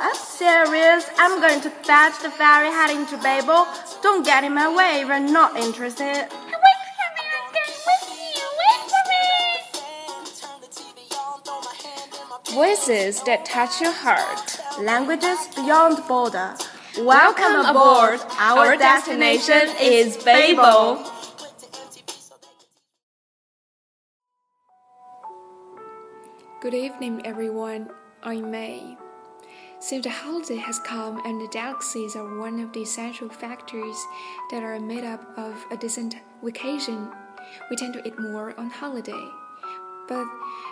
I'm serious. I'm going to fetch the ferry heading to Babel. Don't get in my way if you're not interested. Wait for me, I'm going. Wait for me. Voices that touch your heart. Languages beyond border. Welcome aboard. Our destination is Babel. Good evening, everyone. I'm May. Since the holiday has come and the delicacies are one of the essential factors that are made up of a decent vacation, we tend to eat more on holiday. But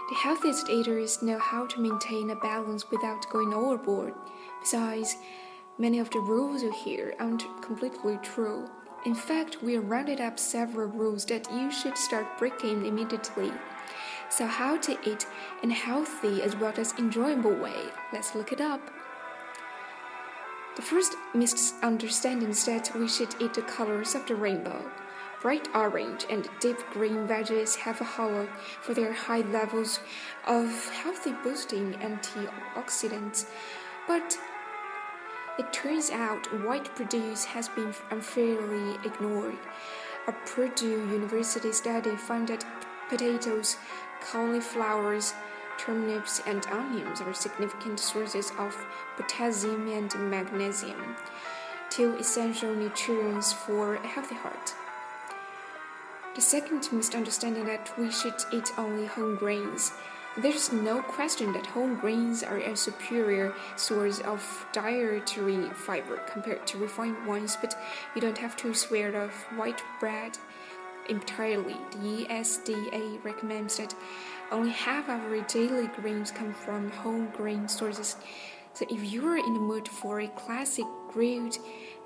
the healthiest eaters know how to maintain a balance without going overboard. Besides, many of the rules you hear aren't completely true. In fact, we rounded up several rules that you should start breaking immediately. So, how to eat in a healthy as well as enjoyable way? Let's look it up. The first misunderstanding is that we should eat the colors of the rainbow. Bright orange and deep green veggies have a hollow for their high levels of healthy boosting antioxidants, but it turns out white produce has been unfairly ignored. A Purdue University study found that potatoes, cauliflowers, turnips, and onions are significant sources of potassium and magnesium, two essential nutrients for a healthy heart. The second misunderstanding that we should eat only whole grains. There's no question that whole grains are a superior source of dietary fiber compared to refined ones, but you don't have to swear off white bread entirely. The USDA recommends that only half of our daily grains come from whole grain sources. So if you're in the mood for a classic grilled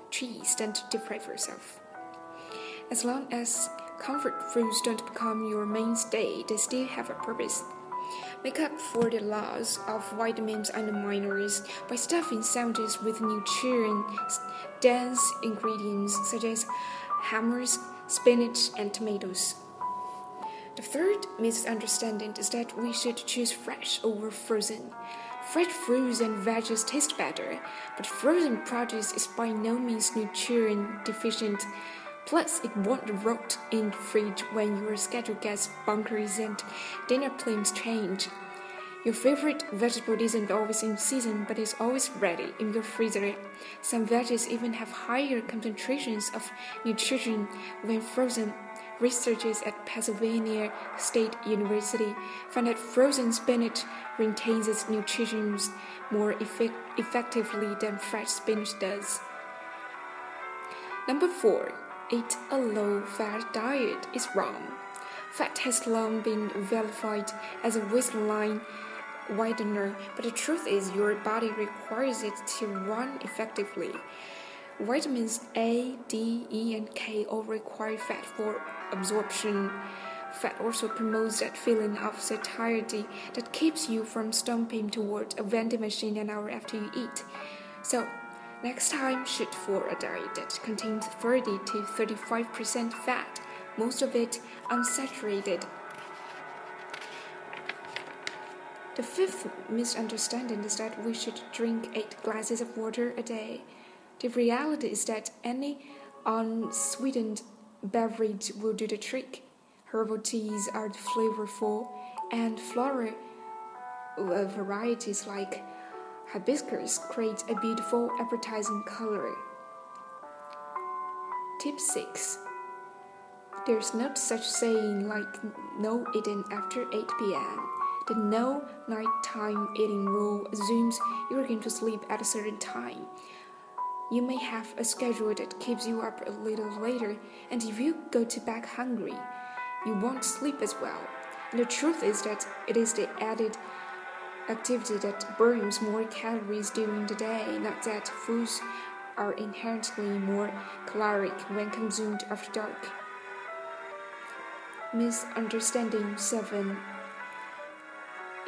cheese, then deprive yourself. As long as comfort foods don't become your mainstay, they still have a purpose. Make up for the loss of vitamins and minerals by stuffing sandwiches with nutrient dense ingredients such as hummus, spinach, and tomatoes. The third misunderstanding is that we should choose fresh over frozen. Fresh fruits and veggies taste better, but frozen produce is by no means nutrient deficient. Plus, it won't rot in the fridge when your schedule gets bunkers and dinner plans change. Your favorite vegetable isn't always in season, but is always ready in your freezer. Some veggies even have higher concentrations of nutrition when frozen. Researchers at Pennsylvania State University found that frozen spinach retains its nutrition more effect effectively than fresh spinach does. Number four, eat a low fat diet is wrong. Fat has long been vilified as a waistline widener, but the truth is your body requires it to run effectively. Vitamins A, D, E, and K all require fat for absorption. Fat also promotes that feeling of satiety that keeps you from stomping toward a vending machine an hour after you eat. So, next time, shoot for a diet that contains 30 to 35% fat, most of it unsaturated. The fifth misunderstanding is that we should drink 8 glasses of water a day. The reality is that any unsweetened beverage will do the trick. Herbal teas are flavorful, and floral uh, varieties like hibiscus create a beautiful, appetizing color. Tip 6 There's no such saying like no eating after 8 pm. The no nighttime eating rule assumes you're going to sleep at a certain time. You may have a schedule that keeps you up a little later, and if you go to bed hungry, you won't sleep as well. And The truth is that it is the added activity that burns more calories during the day, not that foods are inherently more caloric when consumed after dark. Misunderstanding 7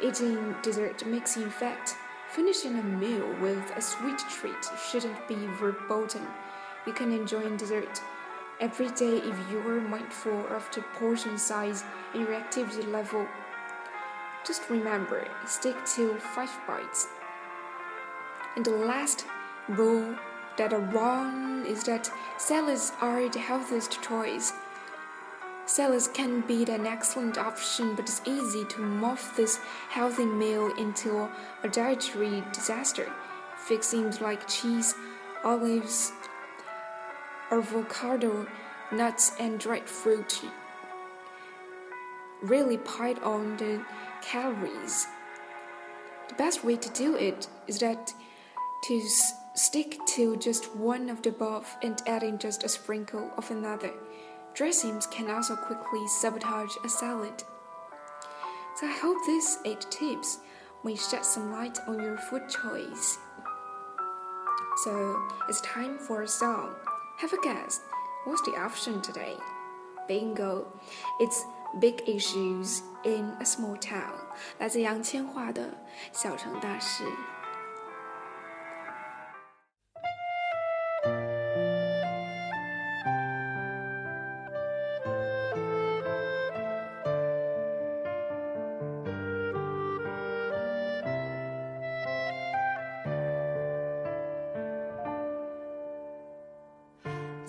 Eating dessert makes you fat. Finishing a meal with a sweet treat shouldn't be verboten. You can enjoy dessert every day if you're mindful of the portion size and your activity level. Just remember, stick to 5 bites. And the last rule that I wrong is that salads are the healthiest choice. Salads can be an excellent option, but it's easy to morph this healthy meal into a dietary disaster. Fixings like cheese, olives, avocado, nuts, and dried fruit really pile on the calories. The best way to do it is that to stick to just one of the above and adding just a sprinkle of another. Dressings can also quickly sabotage a salad. So I hope these 8 tips may shed some light on your food choice. So it's time for a song. Have a guess. What's the option today? Bingo. It's big issues in a small town. 来自杨千嬅的《小城大事》。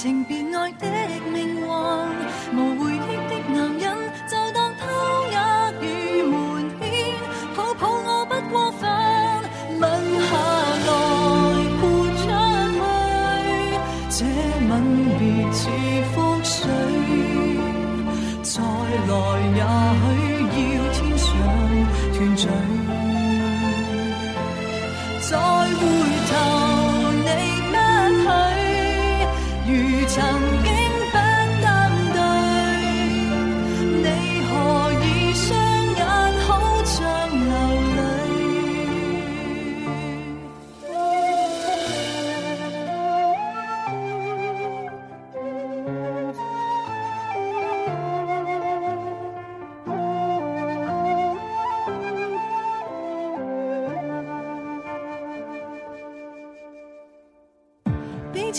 情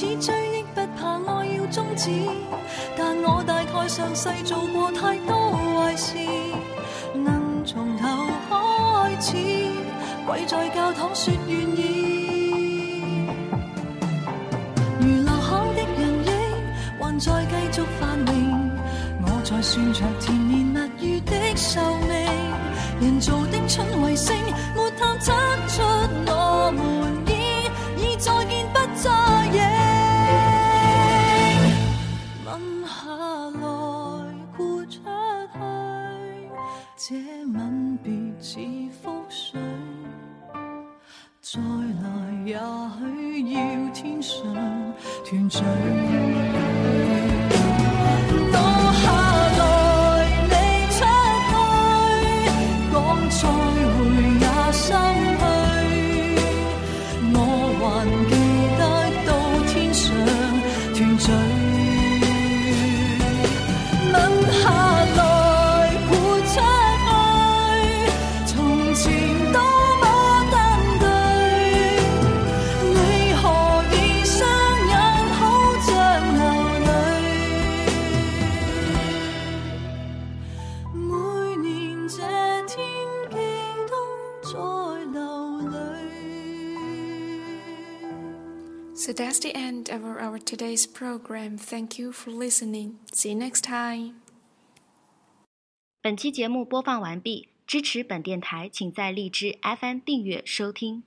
似追忆不怕爱要终止，但我大概上世做过太多坏事，别似覆水再来也许要天上团聚。我下来你出去讲再会也心虚我还记得到天上团聚。问下 So that's the end of our today's program. Thank you for listening. See you next time. 本期节目播放完毕，支持本电台，请在荔枝 FM 订阅收听。